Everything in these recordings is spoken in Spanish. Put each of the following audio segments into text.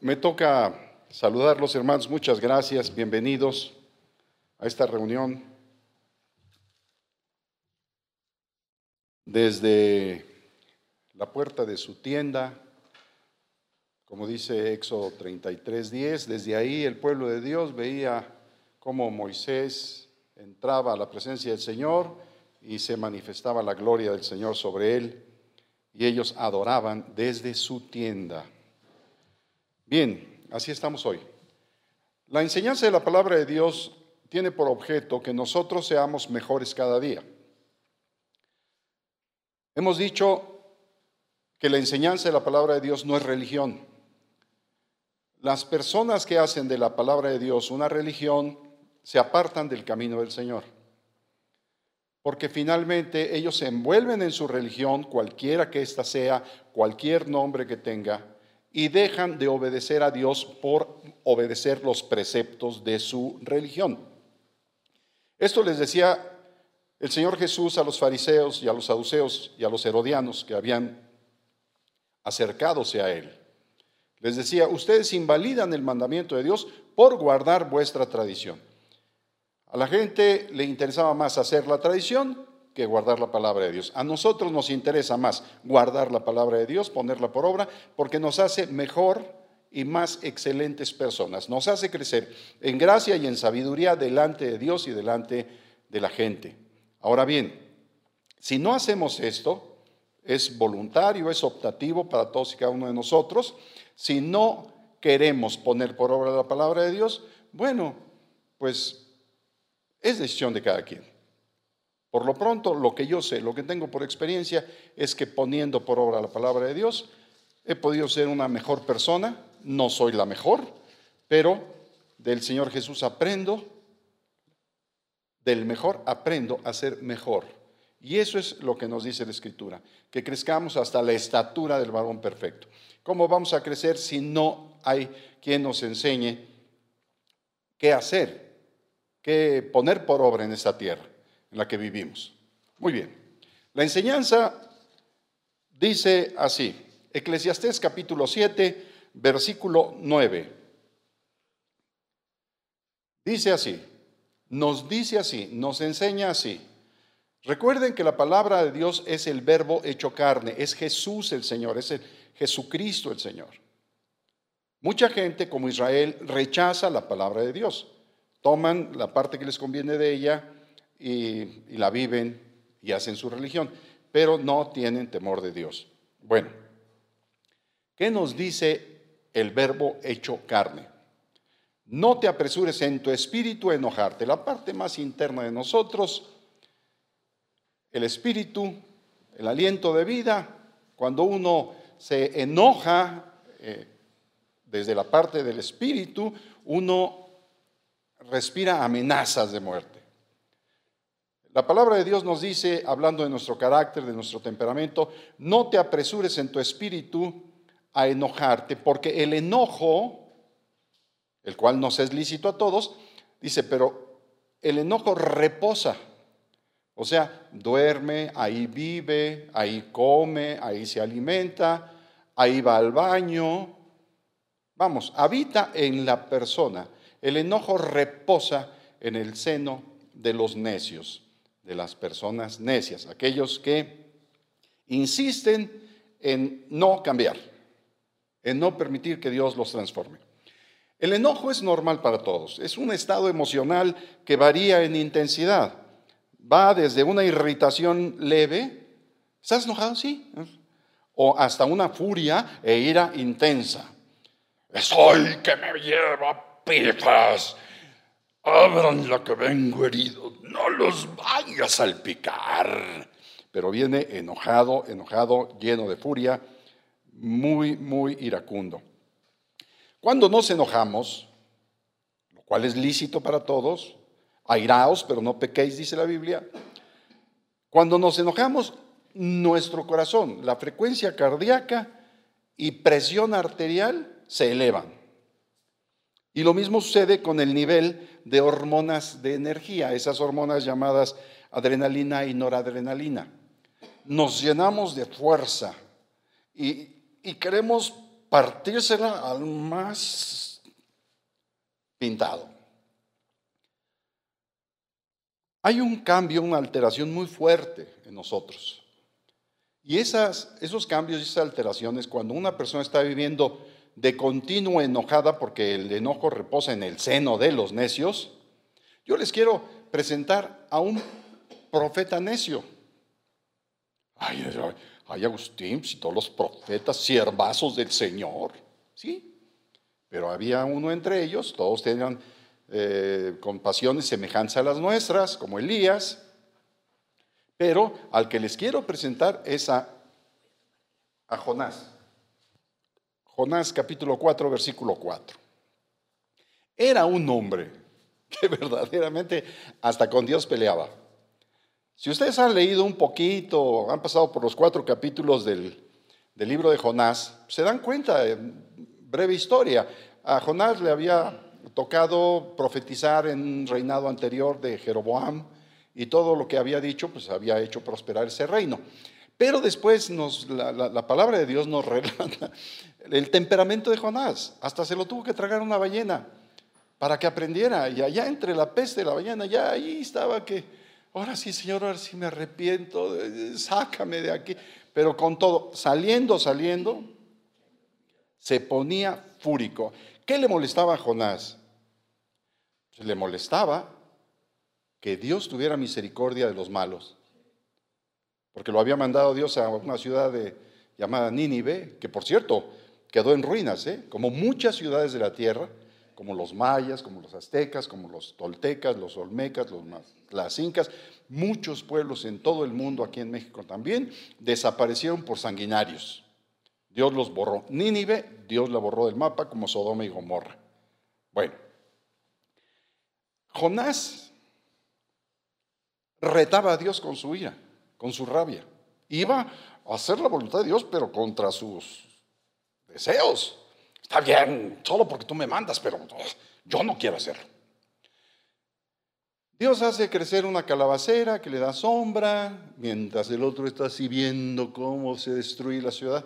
Me toca saludar los hermanos, muchas gracias, bienvenidos a esta reunión. Desde la puerta de su tienda, como dice Éxodo 33:10, desde ahí el pueblo de Dios veía cómo Moisés entraba a la presencia del Señor y se manifestaba la gloria del Señor sobre él y ellos adoraban desde su tienda. Bien, así estamos hoy. La enseñanza de la palabra de Dios tiene por objeto que nosotros seamos mejores cada día. Hemos dicho que la enseñanza de la palabra de Dios no es religión. Las personas que hacen de la palabra de Dios una religión se apartan del camino del Señor porque finalmente ellos se envuelven en su religión, cualquiera que ésta sea, cualquier nombre que tenga, y dejan de obedecer a Dios por obedecer los preceptos de su religión. Esto les decía el Señor Jesús a los fariseos y a los saduceos y a los herodianos que habían acercadose a Él. Les decía, ustedes invalidan el mandamiento de Dios por guardar vuestra tradición. A la gente le interesaba más hacer la tradición que guardar la palabra de Dios. A nosotros nos interesa más guardar la palabra de Dios, ponerla por obra, porque nos hace mejor y más excelentes personas. Nos hace crecer en gracia y en sabiduría delante de Dios y delante de la gente. Ahora bien, si no hacemos esto, es voluntario, es optativo para todos y cada uno de nosotros. Si no queremos poner por obra la palabra de Dios, bueno, pues es decisión de cada quien. Por lo pronto, lo que yo sé, lo que tengo por experiencia, es que poniendo por obra la palabra de Dios, he podido ser una mejor persona. No soy la mejor, pero del Señor Jesús aprendo, del mejor aprendo a ser mejor. Y eso es lo que nos dice la Escritura, que crezcamos hasta la estatura del varón perfecto. ¿Cómo vamos a crecer si no hay quien nos enseñe qué hacer que poner por obra en esta tierra en la que vivimos. Muy bien. La enseñanza dice así, Eclesiastés capítulo 7, versículo 9. Dice así, nos dice así, nos enseña así. Recuerden que la palabra de Dios es el verbo hecho carne, es Jesús el Señor, es Jesucristo el Señor. Mucha gente como Israel rechaza la palabra de Dios toman la parte que les conviene de ella y, la viven y hacen su religión, pero no tienen temor de Dios. Bueno, ¿qué nos dice el verbo hecho carne? No te apresures en tu espíritu a enojarte. La parte más interna de nosotros, el espíritu, el aliento de vida, cuando uno se enoja eh, desde la parte del espíritu, uno respira amenazas de muerte. La palabra de Dios nos dice, hablando de nuestro carácter, de nuestro temperamento, no te apresures en tu espíritu a enojarte, porque el enojo, el cual nos es lícito a todos, dice, pero el enojo reposa. O sea, duerme, ahí vive, ahí come, ahí se alimenta, ahí va al baño. Vamos, habita en la persona. El enojo reposa en el seno de los necios, de las personas necias, aquellos que insisten en no cambiar, en no permitir que Dios los transforme. El enojo es normal para todos, es un estado emocional que varía en intensidad. Va desde una irritación leve, ¿estás enojado? Sí. O hasta una furia e ira intensa. Es hoy que me lleva pifas, abran la que vengo herido, no los vayas a salpicar. Pero viene enojado, enojado, lleno de furia, muy, muy iracundo. Cuando nos enojamos, lo cual es lícito para todos, airaos, pero no pequéis, dice la Biblia. Cuando nos enojamos, nuestro corazón, la frecuencia cardíaca y presión arterial se elevan. Y lo mismo sucede con el nivel de hormonas de energía, esas hormonas llamadas adrenalina y noradrenalina. Nos llenamos de fuerza y, queremos partírsela al más pintado. Hay un cambio, una alteración muy fuerte en nosotros. Y esas, esos cambios y esas alteraciones, cuando una persona está viviendo de continuo enojada, porque el enojo reposa en el seno de los necios, yo les quiero presentar a un profeta necio. Ay, ay, Agustín, si todos los profetas, siervazos del Señor, ¿sí? Pero había uno entre ellos, todos tenían eh, con pasiones semejantes a las nuestras, como Elías, pero al que les quiero presentar es a, a Jonás. Jonás capítulo 4, versículo 4. Era un hombre que verdaderamente hasta con Dios peleaba. Si ustedes han leído un poquito, han pasado por los cuatro capítulos del, libro de Jonás, se dan cuenta, breve historia, a Jonás le había tocado profetizar en un reinado anterior de Jeroboam y todo lo que había dicho, pues había hecho prosperar ese reino. Pero después nos, la, la palabra de Dios nos relata el temperamento de Jonás. Hasta se lo tuvo que tragar una ballena para que aprendiera. Y allá entre la peste de la ballena, ya ahí estaba que ahora sí, Señor, ahora sí me arrepiento, sácame de aquí. Pero con todo, saliendo, saliendo, se ponía fúrico. ¿Qué le molestaba a Jonás? Pues le molestaba que Dios tuviera misericordia de los malos. Porque lo había mandado Dios a una ciudad llamada Nínive, que por cierto quedó en ruinas, ¿eh? como muchas ciudades de la tierra como los mayas, como los aztecas, como los toltecas, los olmecas, los, las incas, muchos pueblos en todo el mundo, aquí en México también, desaparecieron por sanguinarios. Dios los borró. Nínive, Dios la borró del mapa como Sodoma y Gomorra. Bueno, Jonás retaba a Dios con su ira, con su rabia. Iba a hacer la voluntad de Dios, pero contra sus deseos. Está bien, solo porque tú me mandas, pero yo no quiero hacerlo. Dios hace crecer una calabacera que le da sombra, mientras el otro está así viendo cómo se destruye la ciudad,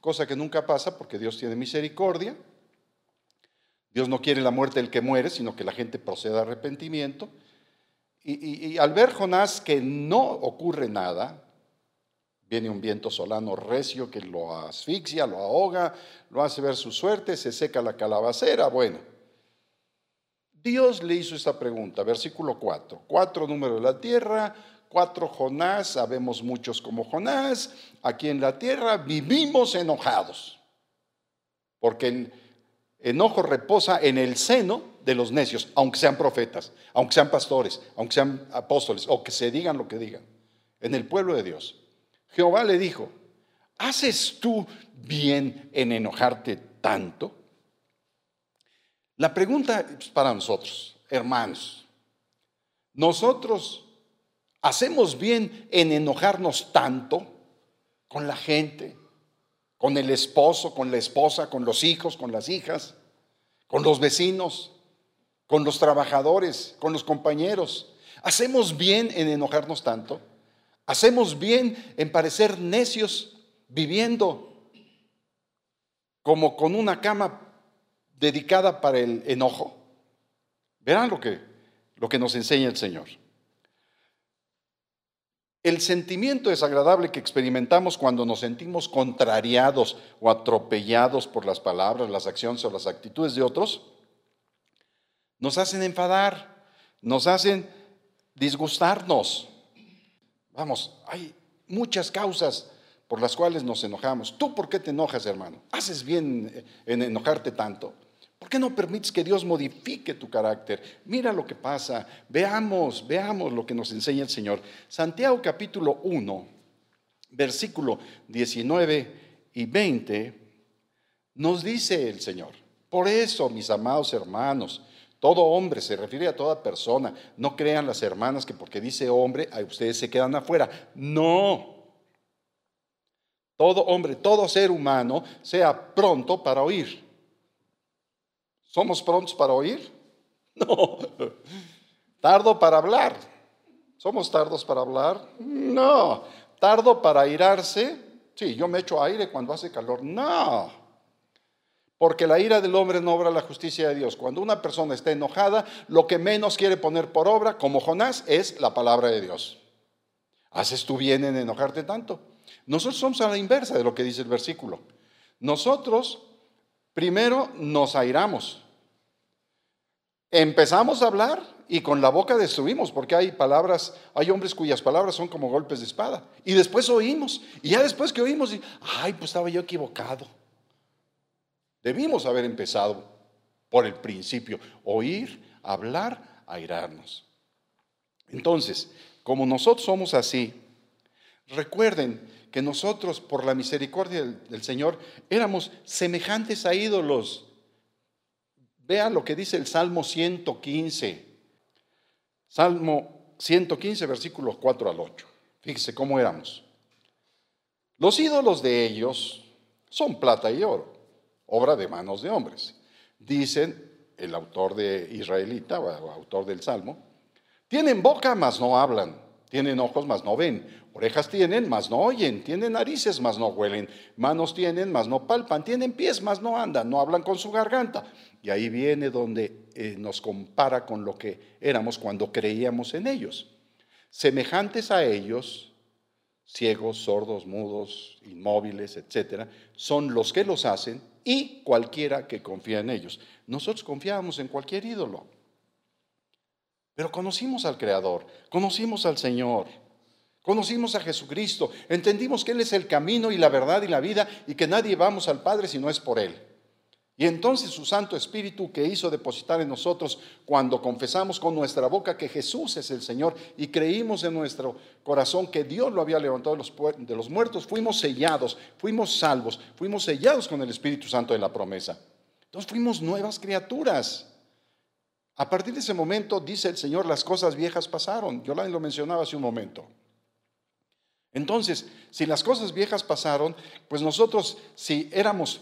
cosa que nunca pasa porque Dios tiene misericordia. Dios no quiere la muerte del que muere, sino que la gente proceda a arrepentimiento. Y, y al ver Jonás que no ocurre nada, Viene un viento solano recio que lo asfixia, lo ahoga, lo hace ver su suerte, se seca la calabacera. Bueno, Dios le hizo esta pregunta, versículo 4. Cuatro números de la tierra, cuatro Jonás, sabemos muchos como Jonás. Aquí en la tierra vivimos enojados, porque el enojo reposa en el seno de los necios, aunque sean profetas, aunque sean pastores, aunque sean apóstoles, o que se digan lo que digan, en el pueblo de Dios. Jehová le dijo, ¿haces tú bien en enojarte tanto? La pregunta es para nosotros, hermanos. Nosotros hacemos bien en enojarnos tanto con la gente, con el esposo, con la esposa, con los hijos, con las hijas, con los vecinos, con los trabajadores, con los compañeros. ¿Hacemos bien en enojarnos tanto? Hacemos bien en parecer necios viviendo como con una cama dedicada para el enojo. Verán lo que, lo que nos enseña el Señor. El sentimiento desagradable que experimentamos cuando nos sentimos contrariados o atropellados por las palabras, las acciones o las actitudes de otros, nos hacen enfadar, nos hacen disgustarnos. Vamos, hay muchas causas por las cuales nos enojamos. ¿Tú por qué te enojas, hermano? ¿Haces bien en enojarte tanto? ¿Por qué no permites que Dios modifique tu carácter? Mira lo que pasa. Veamos, veamos lo que nos enseña el Señor. Santiago capítulo 1, versículo 19 y 20, nos dice el Señor. Por eso, mis amados hermanos, todo hombre se refiere a toda persona. No crean las hermanas que porque dice hombre, a ustedes se quedan afuera. No. Todo hombre, todo ser humano sea pronto para oír. ¿Somos prontos para oír? No. ¿Tardo para hablar? ¿Somos tardos para hablar? No. ¿Tardo para airarse? Sí, yo me echo aire cuando hace calor. No. Porque la ira del hombre no obra la justicia de Dios. Cuando una persona está enojada, lo que menos quiere poner por obra, como Jonás, es la palabra de Dios. ¿Haces tú bien en enojarte tanto? Nosotros somos a la inversa de lo que dice el versículo. Nosotros primero nos airamos. Empezamos a hablar y con la boca destruimos, porque hay palabras, hay hombres cuyas palabras son como golpes de espada. Y después oímos, y ya después que oímos, ay, pues estaba yo equivocado. Debimos haber empezado por el principio, oír, hablar, airarnos. Entonces, como nosotros somos así, recuerden que nosotros, por la misericordia del, Señor, éramos semejantes a ídolos. Vean lo que dice el Salmo 115. Salmo 115, versículos 4 al 8. Fíjese cómo éramos. Los ídolos de ellos son plata y oro, obra de manos de hombres. Dicen el autor de Israelita, o autor del Salmo, tienen boca, mas no hablan, tienen ojos, mas no ven, orejas tienen, mas no oyen, tienen narices, mas no huelen, manos tienen, mas no palpan, tienen pies, mas no andan, no hablan con su garganta. Y ahí viene donde eh, nos compara con lo que éramos cuando creíamos en ellos. Semejantes a ellos, ciegos, sordos, mudos, inmóviles, etcétera, son los que los hacen y cualquiera que confía en ellos. Nosotros confiábamos en cualquier ídolo. Pero conocimos al Creador, conocimos al Señor, conocimos a Jesucristo, entendimos que Él es el camino y la verdad y la vida y que nadie vamos al Padre si no es por Él. Y entonces su Santo Espíritu que hizo depositar en nosotros cuando confesamos con nuestra boca que Jesús es el Señor y creímos en nuestro corazón que Dios lo había levantado de los muertos, fuimos sellados, fuimos salvos, fuimos sellados con el Espíritu Santo de la promesa. Entonces fuimos nuevas criaturas. A partir de ese momento, dice el Señor, las cosas viejas pasaron. Yo lo mencionaba hace un momento. Entonces, si las cosas viejas pasaron, pues nosotros, si éramos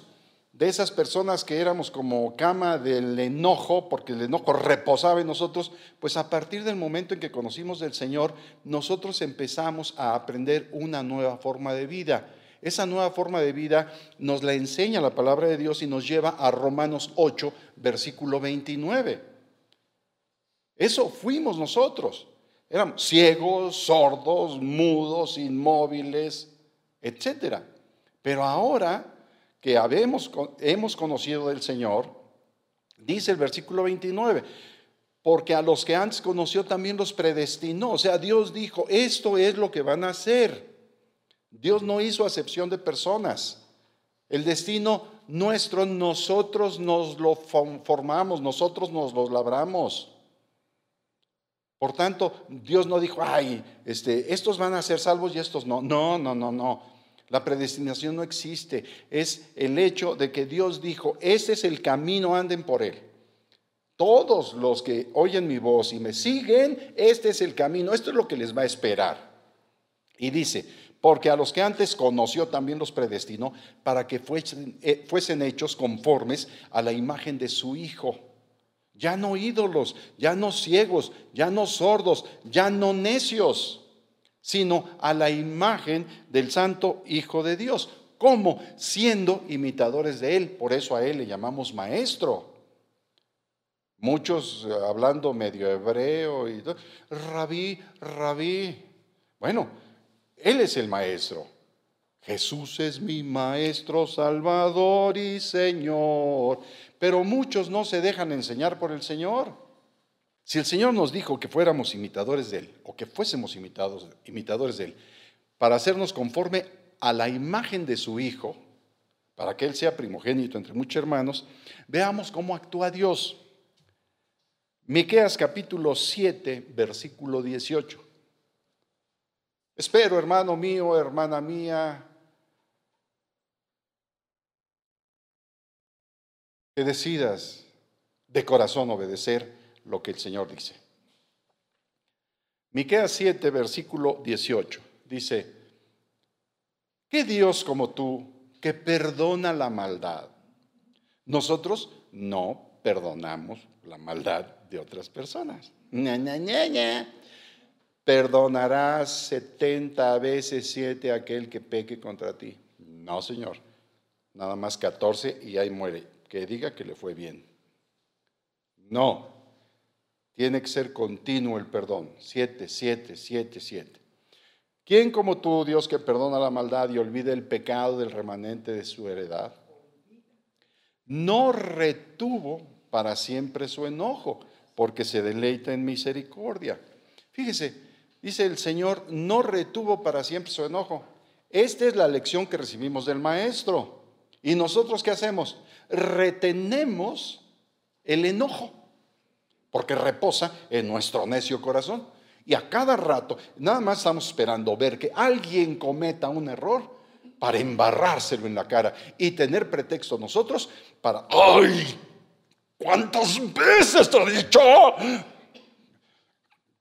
de esas personas que éramos como cama del enojo, porque el enojo reposaba en nosotros, pues a partir del momento en que conocimos del Señor, nosotros empezamos a aprender una nueva forma de vida. Esa nueva forma de vida nos la enseña la palabra de Dios y nos lleva a Romanos 8, versículo 29. Eso fuimos nosotros. Éramos ciegos, sordos, mudos, inmóviles, etc. Pero ahora que hemos conocido del Señor, dice el versículo 29, porque a los que antes conoció también los predestinó. O sea, Dios dijo, esto es lo que van a hacer. Dios no hizo acepción de personas. El destino nuestro, nosotros nos lo formamos, nosotros nos lo labramos. Por tanto, Dios no dijo, ay, este, estos van a ser salvos y estos no. No, no, no, no. La predestinación no existe. Es el hecho de que Dios dijo, ese es el camino, anden por él. Todos los que oyen mi voz y me siguen, este es el camino, esto es lo que les va a esperar. Y dice, porque a los que antes conoció también los predestinó para que fuesen, eh, fuesen hechos conformes a la imagen de su Hijo ya no ídolos, ya no ciegos, ya no sordos, ya no necios, sino a la imagen del Santo Hijo de Dios. ¿Cómo? Siendo imitadores de Él. Por eso a Él le llamamos maestro. Muchos eh, hablando medio hebreo y todo, rabí, rabí. Bueno, Él es el maestro. Jesús es mi maestro, salvador y Señor pero muchos no se dejan enseñar por el Señor. Si el Señor nos dijo que fuéramos imitadores de Él, o que fuésemos imitadores de Él, para hacernos conforme a la imagen de su Hijo, para que Él sea primogénito entre muchos hermanos, veamos cómo actúa Dios. Miqueas capítulo 7, versículo 18. Espero, hermano mío, hermana mía, que decidas de corazón obedecer lo que el Señor dice. Miqueas 7, versículo 18, dice, ¿qué Dios como tú que perdona la maldad? Nosotros no perdonamos la maldad de otras personas. Perdonarás 70 veces 7 a aquel que peque contra ti. No, Señor. Nada más 14 y ahí muere que diga que le fue bien. No, tiene que ser continuo el perdón. Siete, siete, siete, siete. ¿Quién como tú, Dios, que perdona la maldad y olvida el pecado del remanente de su heredad? No retuvo para siempre su enojo, porque se deleita en misericordia. Fíjese, dice el Señor, no retuvo para siempre su enojo. Esta es la lección que recibimos del Maestro. ¿Y nosotros qué hacemos? Retenemos el enojo, porque reposa en nuestro necio corazón. Y a cada rato, nada más estamos esperando ver que alguien cometa un error para embarrárselo en la cara y tener pretexto nosotros para, ¡ay! ¿Cuántas veces te he dicho?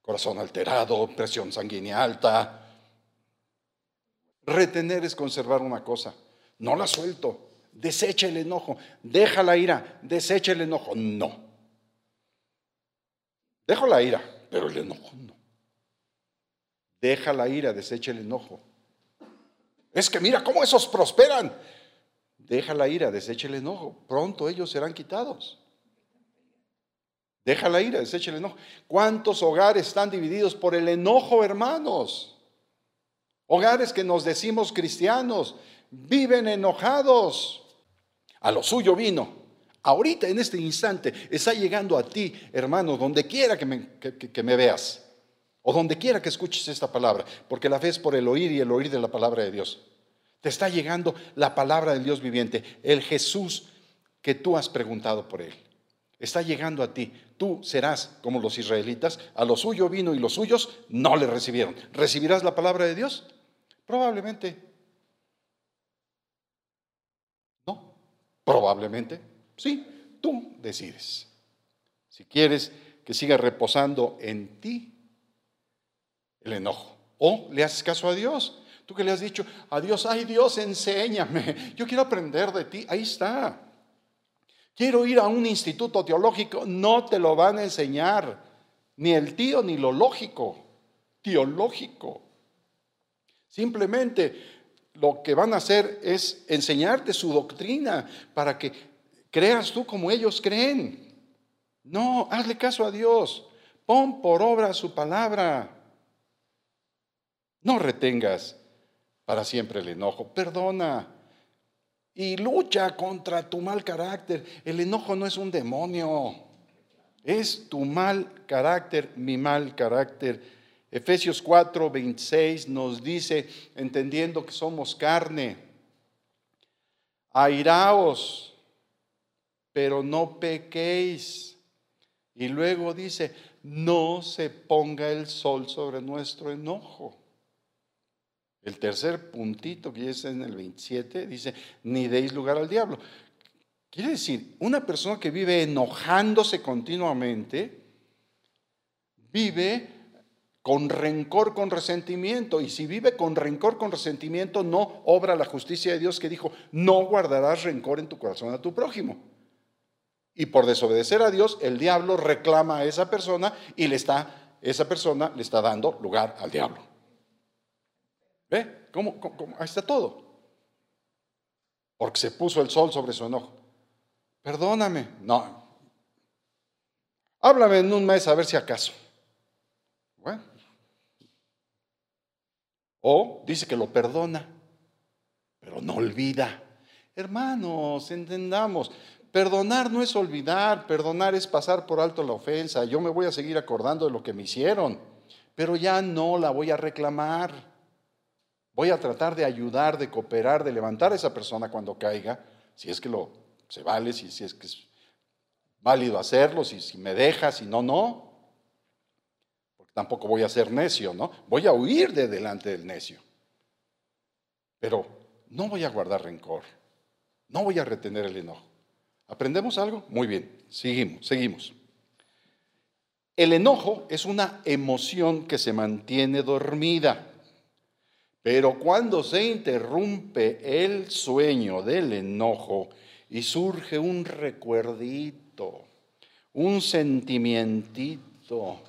Corazón alterado, presión sanguínea alta. Retener es conservar una cosa. No la suelto. Desecha el enojo. Deja la ira. Desecha el enojo. No. Dejo la ira, pero el enojo no. Deja la ira, desecha el enojo. Es que mira cómo esos prosperan. Deja la ira, desecha el enojo. Pronto ellos serán quitados. Deja la ira, desecha el enojo. ¿Cuántos hogares están divididos por el enojo, hermanos? Hogares que nos decimos cristianos, viven enojados. A lo suyo vino. Ahorita, en este instante, está llegando a ti, hermano, donde quiera que me, veas. O donde quiera que escuches esta palabra, porque la fe es por el oír y el oír de la palabra de Dios. Te está llegando la palabra del Dios viviente, el Jesús que tú has preguntado por él. Está llegando a ti. Tú serás como los israelitas, a lo suyo vino y los suyos no le recibieron. ¿Recibirás la palabra de Dios? Probablemente. No, probablemente. Sí, tú decides. Si quieres que siga reposando en ti el enojo. O le haces caso a Dios. Tú que le has dicho a Dios, ay Dios, enséñame. Yo quiero aprender de ti. Ahí está. Quiero ir a un instituto teológico. No te lo van a enseñar. Ni el tío ni lo lógico. Teológico. Simplemente lo que van a hacer es enseñarte su doctrina para que creas tú como ellos creen. No, hazle caso a Dios. Pon por obra su palabra. No retengas para siempre el enojo, perdona y lucha contra tu mal carácter. El enojo no es un demonio, es tu mal carácter, mi mal carácter. Efesios 4, 26 nos dice, entendiendo que somos carne, airaos, pero no pequéis. Y luego dice, no se ponga el sol sobre nuestro enojo. El tercer puntito que es en el 27 dice, ni deis lugar al diablo. Quiere decir, una persona que vive enojándose continuamente, vive con rencor, con resentimiento. Y si vive con rencor, con resentimiento, no obra la justicia de Dios que dijo, no guardarás rencor en tu corazón a tu prójimo. Y por desobedecer a Dios, el diablo reclama a esa persona y le está, esa persona le está dando lugar al diablo. ¿Ve? ¿Cómo, Ahí está todo. Porque se puso el sol sobre su enojo. Perdóname. No. Háblame en un mes a ver si acaso. Bueno. O dice que lo perdona, pero no olvida. Hermanos, entendamos, perdonar no es olvidar, perdonar es pasar por alto la ofensa. Yo me voy a seguir acordando de lo que me hicieron, pero ya no la voy a reclamar. Voy a tratar de ayudar, de cooperar, de levantar a esa persona cuando caiga, si es que lo se vale, si, si es que es válido hacerlo, si, si me deja, si no, no. Porque tampoco voy a ser necio, ¿no? Voy a huir de delante del necio. Pero no voy a guardar rencor, no voy a retener el enojo. ¿Aprendemos algo? Muy bien, seguimos, seguimos. El enojo es una emoción que se mantiene dormida. Pero cuando se interrumpe el sueño del enojo y surge un recuerdito, un sentimientito,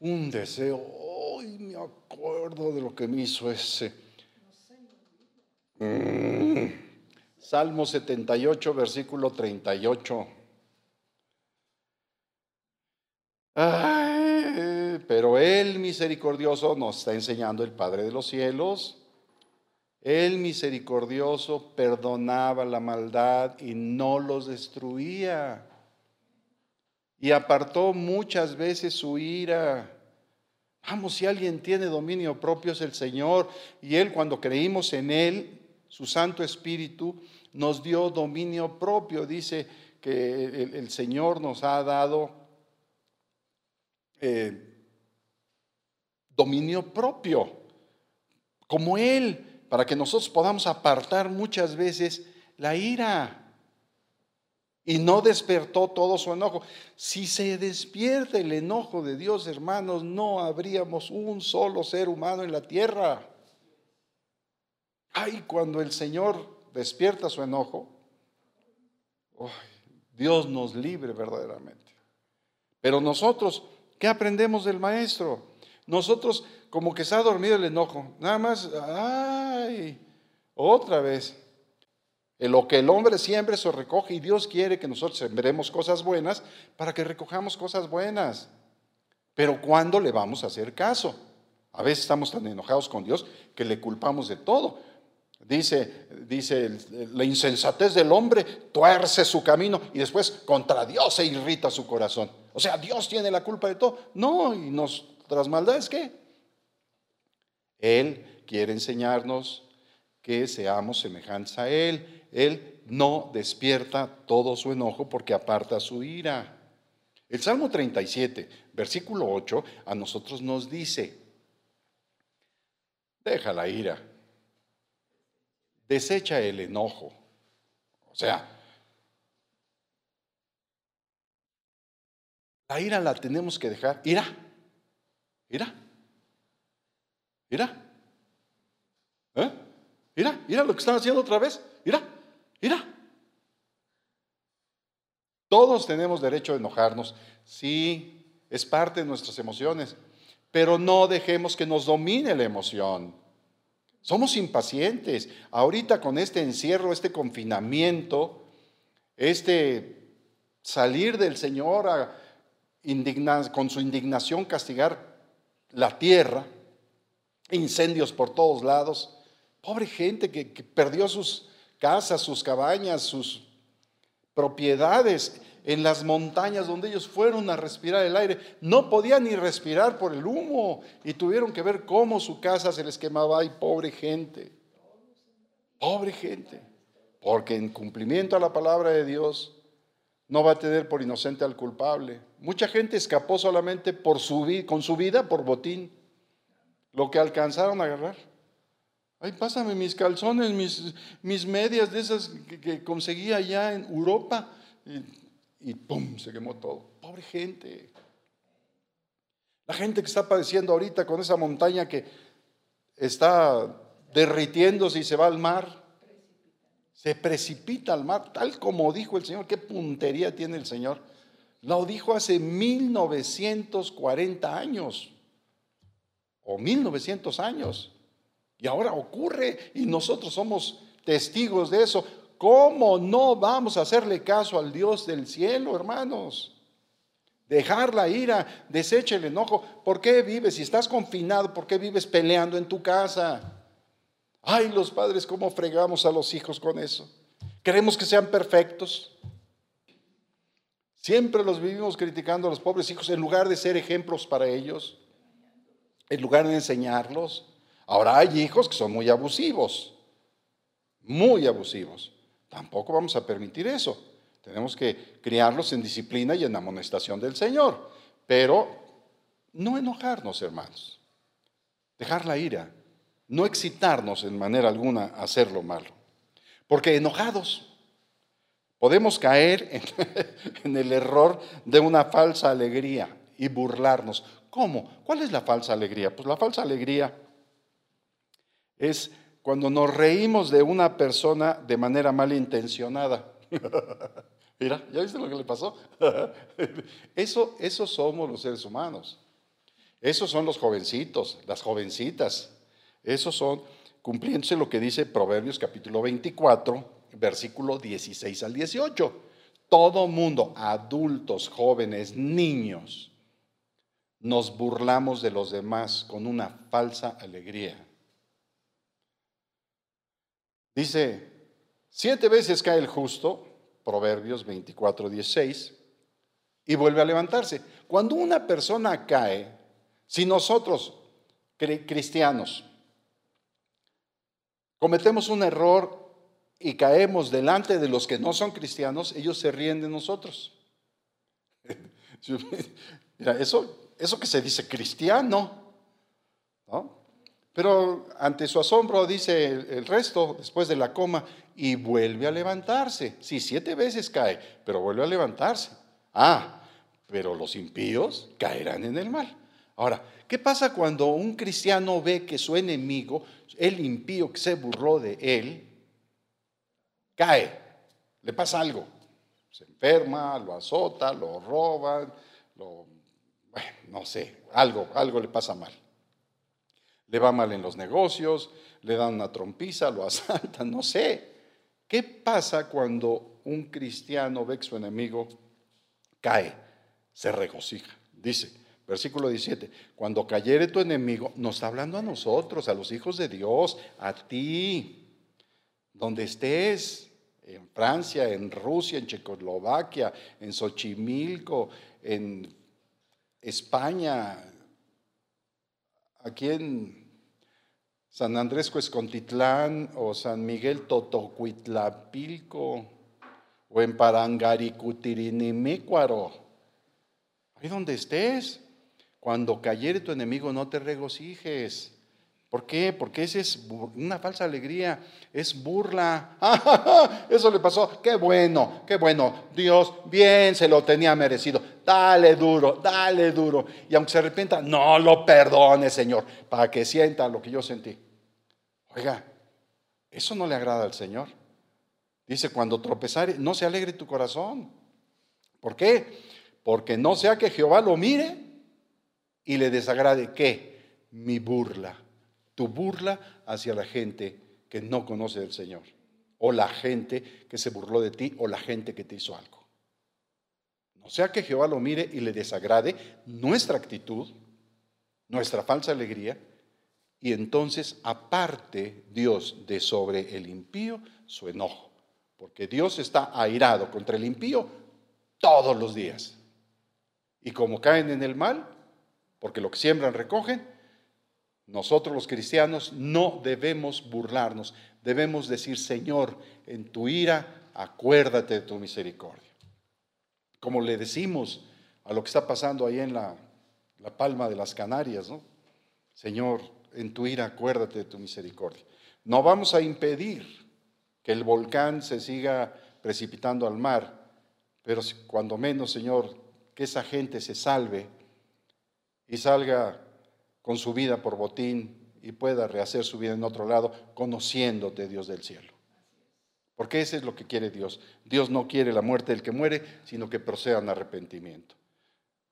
un deseo, hoy me acuerdo de lo que me hizo ese. Mm. Salmo 78, versículo 38. pero el misericordioso nos está enseñando el Padre de los cielos. El misericordioso perdonaba la maldad y no los destruía. Y apartó muchas veces su ira. Vamos, si alguien tiene dominio propio es el Señor. Y Él cuando creímos en Él, su Santo Espíritu, nos dio dominio propio. Dice que el, Señor nos ha dado eh, dominio propio, como Él, para que nosotros podamos apartar muchas veces la ira. Y no despertó todo su enojo. Si se despierta el enojo de Dios, hermanos, no habríamos un solo ser humano en la tierra. Ay, cuando el Señor despierta su enojo, Dios nos libre verdaderamente. Pero nosotros, ¿qué aprendemos del maestro? Nosotros como que se ha dormido el enojo, nada más, ay, otra vez. En lo que el hombre siempre se recoge y Dios quiere que nosotros sembremos cosas buenas para que recojamos cosas buenas. Pero ¿cuándo le vamos a hacer caso? A veces estamos tan enojados con Dios que le culpamos de todo. Dice, dice, la insensatez del hombre tuerce su camino y después contra Dios se irrita su corazón. O sea, Dios tiene la culpa de todo. No, y nuestras maldades, ¿qué? Él quiere enseñarnos que seamos semejantes a Él. Él no despierta todo su enojo porque aparta su ira. El Salmo 37, versículo 8, a nosotros nos dice, deja la ira desecha el enojo. O sea, la ira la tenemos que dejar. Ira, ira, ira. ¿Eh? Mira, mira lo que están haciendo otra vez. Mira, mira. Todos tenemos derecho a enojarnos. Sí, es parte de nuestras emociones. Pero no dejemos que nos domine la emoción. Somos impacientes. Ahorita con este encierro, este confinamiento, este salir del Señor con su indignación castigar la tierra, incendios por todos lados, pobre gente que perdió sus casas, sus cabañas, sus propiedades en las montañas donde ellos fueron a respirar el aire. No podían ni respirar por el humo y tuvieron que ver cómo su casa se les quemaba. Ay, pobre gente, pobre gente, porque en cumplimiento a la palabra de Dios no va a tener por inocente al culpable. Mucha gente escapó solamente por su, con su vida por botín, lo que alcanzaron a agarrar. Ay, pásame mis calzones, mis, mis medias de esas que, que conseguí allá en Europa y ¡pum! se quemó todo. Pobre gente. La gente que está padeciendo ahorita con esa montaña que está derritiéndose y se va al mar. Se precipita al mar, tal como dijo el Señor. ¿Qué puntería tiene el Señor? Lo dijo hace 1940 años o 1900 años. Y ahora ocurre y nosotros somos testigos de eso. ¿Cómo no vamos a hacerle caso al Dios del cielo, hermanos? Dejar la ira, desecha el enojo. ¿Por qué vives? Si estás confinado, ¿por qué vives peleando en tu casa? Ay, los padres, ¿cómo fregamos a los hijos con eso? Queremos que sean perfectos. Siempre los vivimos criticando a los pobres hijos en lugar de ser ejemplos para ellos, en lugar de enseñarlos. Ahora hay hijos que son muy abusivos, muy abusivos. Tampoco vamos a permitir eso. Tenemos que criarlos en disciplina y en amonestación del Señor. Pero no enojarnos, hermanos. Dejar la ira. No excitarnos en manera alguna a hacer lo malo. Porque enojados podemos caer en, en el error de una falsa alegría y burlarnos. ¿Cómo? ¿Cuál es la falsa alegría? Pues la falsa alegría es cuando nos reímos de una persona de manera malintencionada. Mira, ¿ya viste lo que le pasó? Eso, eso somos los seres humanos. Esos son los jovencitos, las jovencitas. Esos son, cumpliéndose lo que dice Proverbios capítulo 24, versículo 16 al 18. Todo mundo, adultos, jóvenes, niños, nos burlamos de los demás con una falsa alegría. Dice, siete veces cae el justo, Proverbios 24, 16, y vuelve a levantarse. Cuando una persona cae, si nosotros, cristianos, cometemos un error y caemos delante de los que no son cristianos, ellos se ríen de nosotros. Mira, eso, eso que se dice cristiano, ¿no? Pero ante su asombro dice el, resto, después de la coma, y vuelve a levantarse. Sí, siete veces cae, pero vuelve a levantarse. Ah, pero los impíos caerán en el mal. Ahora, ¿qué pasa cuando un cristiano ve que su enemigo, el impío que se burló de él, cae? Le pasa algo. Se enferma, lo azota, lo roban, lo, bueno, no sé, algo, algo le pasa mal. Le va mal en los negocios, le dan una trompiza, lo asaltan, no sé. ¿Qué pasa cuando un cristiano ve que su enemigo cae? Se regocija. Dice, versículo 17, cuando cayere tu enemigo, nos está hablando a nosotros, a los hijos de Dios, a ti, donde estés, en Francia, en Rusia, en Checoslovaquia, en Xochimilco, en España, aquí en San Andrés Cuescontitlán o San Miguel Totocuitlapilco o en Parangaricutirinimícuaro, ahí donde estés, cuando cayere tu enemigo no te regocijes. ¿Por qué? Porque esa es una falsa alegría, es burla. Eso le pasó, qué bueno, qué bueno. Dios bien se lo tenía merecido. Dale duro, dale duro. Y aunque se arrepienta, no lo perdone, Señor, para que sienta lo que yo sentí. Oiga, eso no le agrada al Señor. Dice, cuando tropezare, no se alegre tu corazón. ¿Por qué? Porque no sea que Jehová lo mire y le desagrade qué? Mi burla tu burla hacia la gente que no conoce del Señor, o la gente que se burló de ti, o la gente que te hizo algo. No sea que Jehová lo mire y le desagrade nuestra actitud, nuestra falsa alegría, y entonces aparte Dios de sobre el impío su enojo, porque Dios está airado contra el impío todos los días. Y como caen en el mal, porque lo que siembran recogen, nosotros los cristianos no debemos burlarnos, debemos decir, Señor, en tu ira, acuérdate de tu misericordia. Como le decimos a lo que está pasando ahí en la, palma de las Canarias, ¿no? Señor, en tu ira, acuérdate de tu misericordia. No vamos a impedir que el volcán se siga precipitando al mar, pero cuando menos, Señor, que esa gente se salve y salga con su vida por botín y pueda rehacer su vida en otro lado, conociéndote, Dios del cielo. Porque ese es lo que quiere Dios. Dios no quiere la muerte del que muere, sino que procedan arrepentimiento.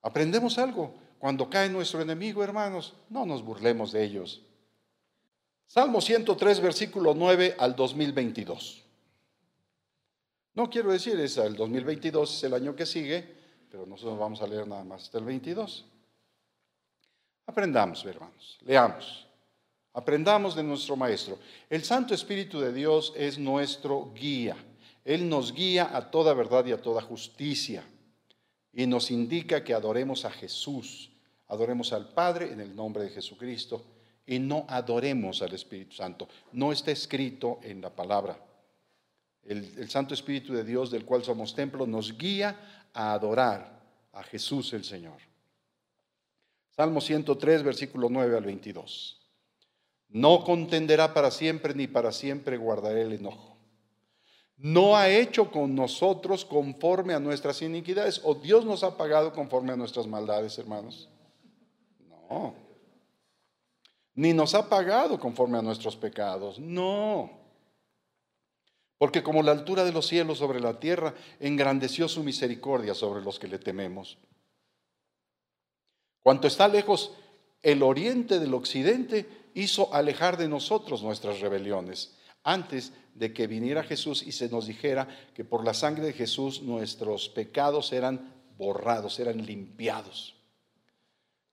Aprendemos algo. Cuando cae nuestro enemigo, hermanos, no nos burlemos de ellos. Salmo 103, versículo 9 al 2022. No quiero decir, es el 2022 es el año que sigue, pero nosotros vamos a leer nada más hasta el 22. Aprendamos, hermanos, leamos. Aprendamos de nuestro Maestro. El Santo Espíritu de Dios es nuestro guía. Él nos guía a toda verdad y a toda justicia. Y nos indica que adoremos a Jesús, adoremos al Padre en el nombre de Jesucristo y no adoremos al Espíritu Santo. No está escrito en la palabra. El, el Santo Espíritu de Dios del cual somos templo nos guía a adorar a Jesús el Señor. Salmo 103, versículo 9 al 22. No contenderá para siempre, ni para siempre guardaré el enojo. No ha hecho con nosotros conforme a nuestras iniquidades. ¿O Dios nos ha pagado conforme a nuestras maldades, hermanos? No. Ni nos ha pagado conforme a nuestros pecados. No. Porque como la altura de los cielos sobre la tierra, engrandeció su misericordia sobre los que le tememos. Cuanto está lejos el oriente del occidente, hizo alejar de nosotros nuestras rebeliones. antes de que viniera Jesús y se nos dijera que por la sangre de Jesús nuestros pecados eran borrados, eran limpiados.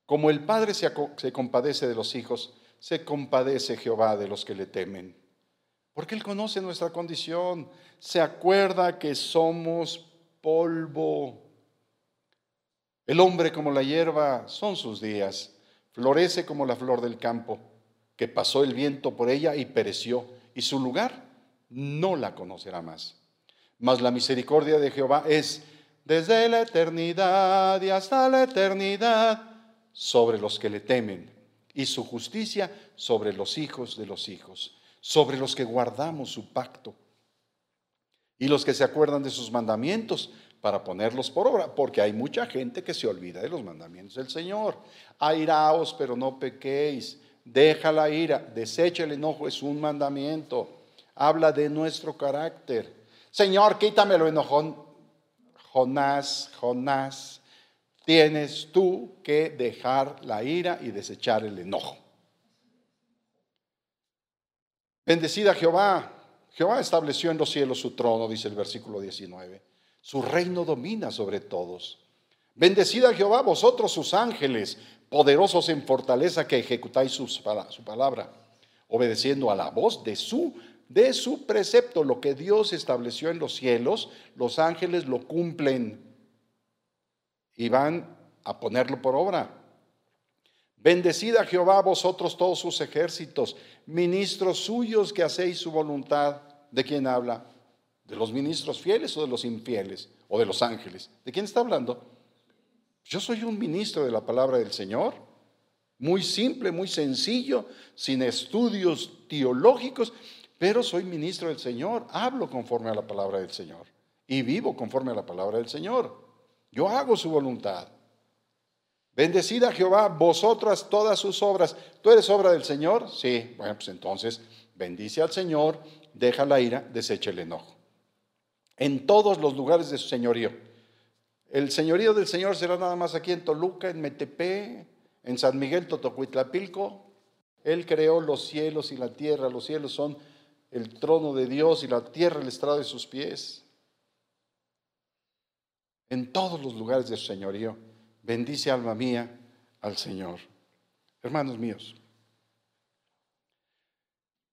Como el Padre se, compadece de los hijos, se compadece Jehová de los que le temen. Porque Él conoce nuestra condición, se acuerda que somos polvo. El hombre como la hierba son sus días, florece como la flor del campo, que pasó el viento por ella y pereció, y su lugar no la conocerá más. Mas la misericordia de Jehová es desde la eternidad y hasta la eternidad sobre los que le temen, y su justicia sobre los hijos de los hijos, sobre los que guardamos su pacto, y los que se acuerdan de sus mandamientos para ponerlos por obra, porque hay mucha gente que se olvida de los mandamientos del Señor. Airaos, pero no pequéis. Deja la ira, desecha el enojo, es un mandamiento. Habla de nuestro carácter. Señor, quítamelo enojón. Jonás, Jonás, tienes tú que dejar la ira y desechar el enojo. Bendecida Jehová. Jehová estableció en los cielos su trono, dice el versículo 19. Su reino domina sobre todos. Bendecida Jehová vosotros sus ángeles, poderosos en fortaleza que ejecutáis su, palabra, obedeciendo a la voz de su de su precepto, lo que Dios estableció en los cielos, los ángeles lo cumplen y van a ponerlo por obra. Bendecida Jehová vosotros todos sus ejércitos, ministros suyos que hacéis su voluntad. ¿De quién habla? ¿De los ministros fieles o de los infieles? ¿O de los ángeles? ¿De quién está hablando? Yo soy un ministro de la palabra del Señor. Muy simple, muy sencillo, sin estudios teológicos, pero soy ministro del Señor. Hablo conforme a la palabra del Señor. Y vivo conforme a la palabra del Señor. Yo hago su voluntad. Bendecida Jehová, vosotras todas sus obras. ¿Tú eres obra del Señor? Sí. Bueno, pues entonces bendice al Señor, deja la ira, desecha el enojo. En todos los lugares de su señorío. El señorío del Señor será nada más aquí en Toluca, en Metepé, en San Miguel Totocuitlapilco. Él creó los cielos y la tierra. Los cielos son el trono de Dios y la tierra el estrado de sus pies en todos los lugares de su señorío. Bendice alma mía al Señor. Hermanos míos,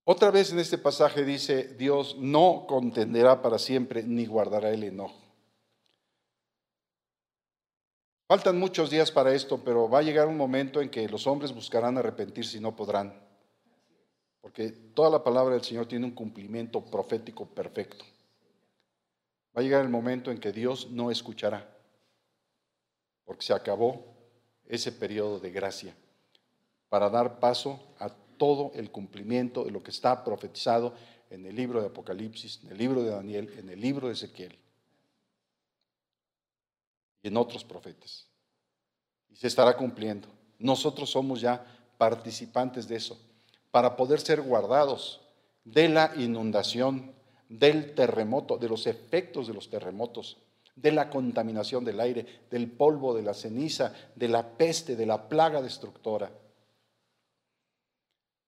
otra vez en este pasaje dice, Dios no contenderá para siempre ni guardará el enojo. Faltan muchos días para esto, pero va a llegar un momento en que los hombres buscarán arrepentirse y no podrán. Porque toda la palabra del Señor tiene un cumplimiento profético perfecto. Va a llegar el momento en que Dios no escuchará, porque se acabó ese periodo de gracia para dar paso a todo el cumplimiento de lo que está profetizado en el libro de Apocalipsis, en el libro de Daniel, en el libro de Ezequiel y en otros profetas. Y se estará cumpliendo. Nosotros somos ya participantes de eso, para poder ser guardados de la inundación del terremoto, de los efectos de los terremotos, de la contaminación del aire, del polvo, de la ceniza, de la peste, de la plaga destructora.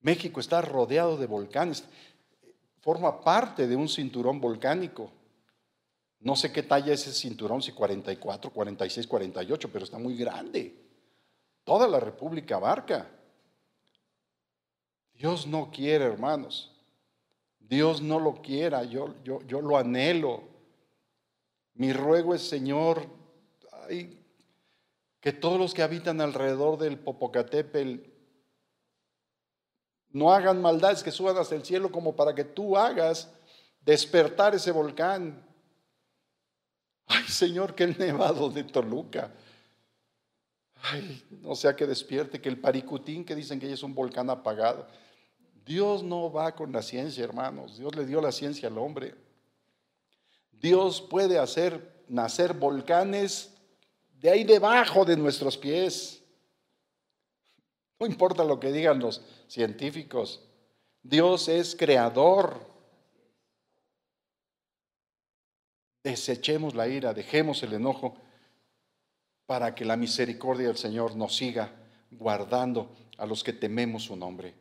México está rodeado de volcanes, forma parte de un cinturón volcánico. No sé qué talla es ese cinturón, si 44, 46, 48, pero está muy grande. Toda la República abarca. Dios no quiere, hermanos, Dios no lo quiera, yo, yo, yo lo anhelo. Mi ruego es, Señor, que todos los que habitan alrededor del Popocatépetl no hagan maldades que suban hasta el cielo como para que tú hagas despertar ese volcán. Ay, Señor, que el nevado de Toluca. Ay, no sea que despierte, que el Paricutín, que dicen que es un volcán apagado. Dios no va con la ciencia, hermanos. Dios le dio la ciencia al hombre. Dios puede hacer nacer volcanes de ahí debajo de nuestros pies. No importa lo que digan los científicos. Dios es creador. Desechemos la ira, dejemos el enojo para que la misericordia del Señor nos siga guardando a los que tememos su nombre.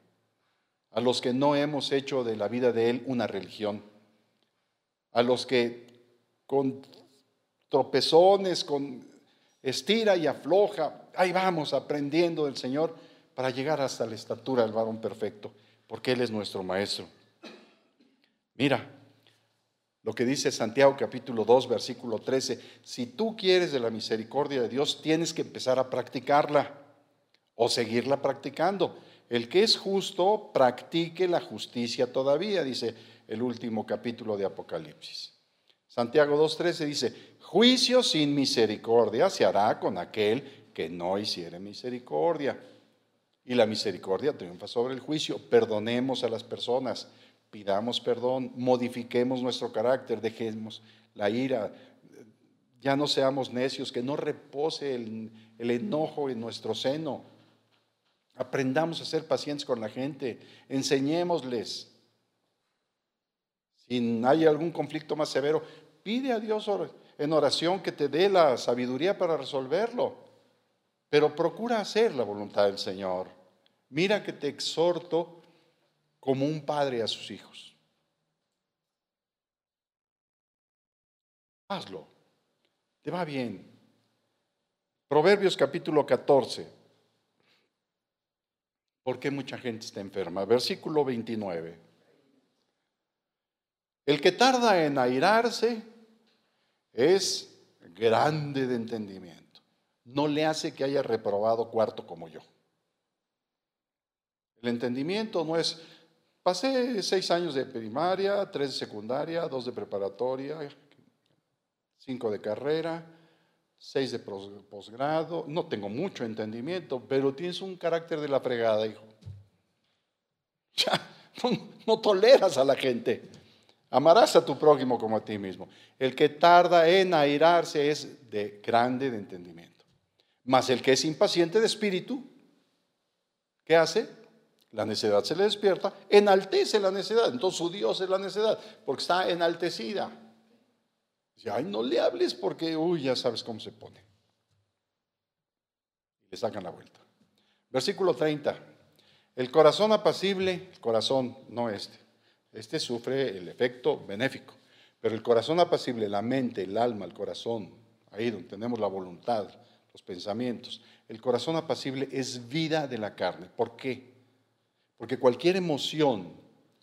a los que no hemos hecho de la vida de Él una religión, a los que con tropezones, con estira y afloja, ahí vamos aprendiendo del Señor para llegar hasta la estatura del varón perfecto, porque Él es nuestro Maestro. Mira, lo que dice Santiago capítulo 2, versículo 13, si tú quieres de la misericordia de Dios, tienes que empezar a practicarla o seguirla practicando. El que es justo, practique la justicia todavía, dice el último capítulo de Apocalipsis. Santiago 2.13 dice, juicio sin misericordia se hará con aquel que no hiciere misericordia. Y la misericordia triunfa sobre el juicio. Perdonemos a las personas, pidamos perdón, modifiquemos nuestro carácter, dejemos la ira, ya no seamos necios, que no repose el, enojo en nuestro seno. Aprendamos a ser pacientes con la gente, enseñémosles. Si hay algún conflicto más severo, pide a Dios en oración que te dé la sabiduría para resolverlo. Pero procura hacer la voluntad del Señor. Mira que te exhorto como un padre a sus hijos. Hazlo. Te va bien. Proverbios capítulo 14. ¿Por qué mucha gente está enferma? Versículo 29. El que tarda en airarse es grande de entendimiento. No le hace que haya reprobado cuarto como yo. El entendimiento no es, pasé seis años de primaria, tres de secundaria, dos de preparatoria, cinco de carrera, seis de posgrado. No tengo mucho entendimiento, pero tienes un carácter de la fregada, hijo. Ya, no, toleras a la gente. Amarás a tu prójimo como a ti mismo. El que tarda en airarse es de grande de entendimiento. Mas el que es impaciente de espíritu, ¿qué hace? La necedad se le despierta, enaltece la necedad. Entonces su Dios es la necedad, porque está enaltecida. Dice, ay, no le hables porque, uy, ya sabes cómo se pone. Y le sacan la vuelta. Versículo 30. El corazón apacible, el corazón, no este. Este sufre el efecto benéfico. Pero el corazón apacible, la mente, el alma, el corazón, ahí donde tenemos la voluntad, los pensamientos. El corazón apacible es vida de la carne. ¿Por qué? Porque cualquier emoción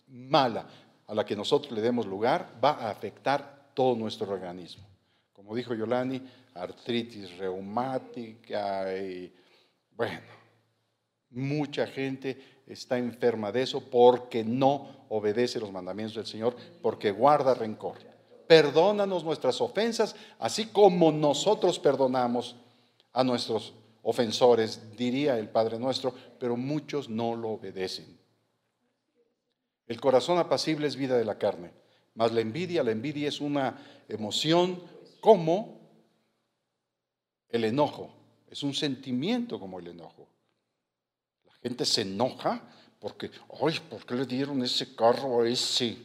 mala a la que nosotros le demos lugar va a afectar todo nuestro organismo. Como dijo Yolani, artritis reumática y bueno, mucha gente está enferma de eso porque no obedece los mandamientos del Señor, porque guarda rencor. Perdónanos nuestras ofensas, así como nosotros perdonamos a nuestros ofensores, diría el Padre nuestro, pero muchos no lo obedecen. El corazón apacible es vida de la carne, mas la envidia, la envidia es una emoción como el enojo, es un sentimiento como el enojo. La gente se enoja porque, ay, ¿por qué le dieron ese carro a ese?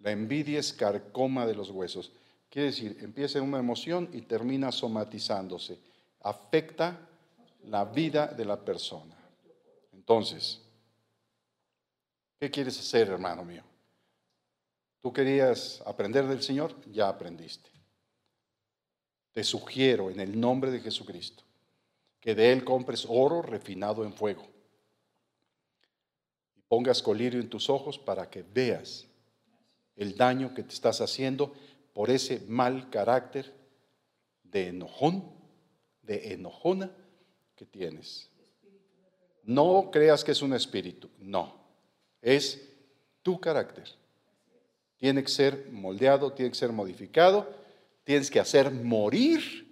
La envidia es carcoma de los huesos. Quiere decir, empieza en una emoción y termina somatizándose afecta la vida de la persona. Entonces, ¿qué quieres hacer, hermano mío? ¿Tú querías aprender del Señor? Ya aprendiste. Te sugiero en el nombre de Jesucristo que de Él compres oro refinado en fuego y pongas colirio en tus ojos para que veas el daño que te estás haciendo por ese mal carácter de enojón de enojona que tienes. No creas que es un espíritu, no, es tu carácter. Tiene que ser moldeado, tiene que ser modificado, tienes que hacer morir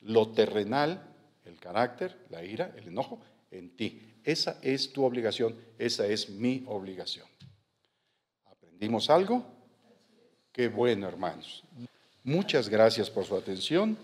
lo terrenal, el carácter, la ira, el enojo en ti. Esa es tu obligación, esa es mi obligación. ¿Aprendimos algo? Qué bueno, hermanos. Muchas gracias por su atención.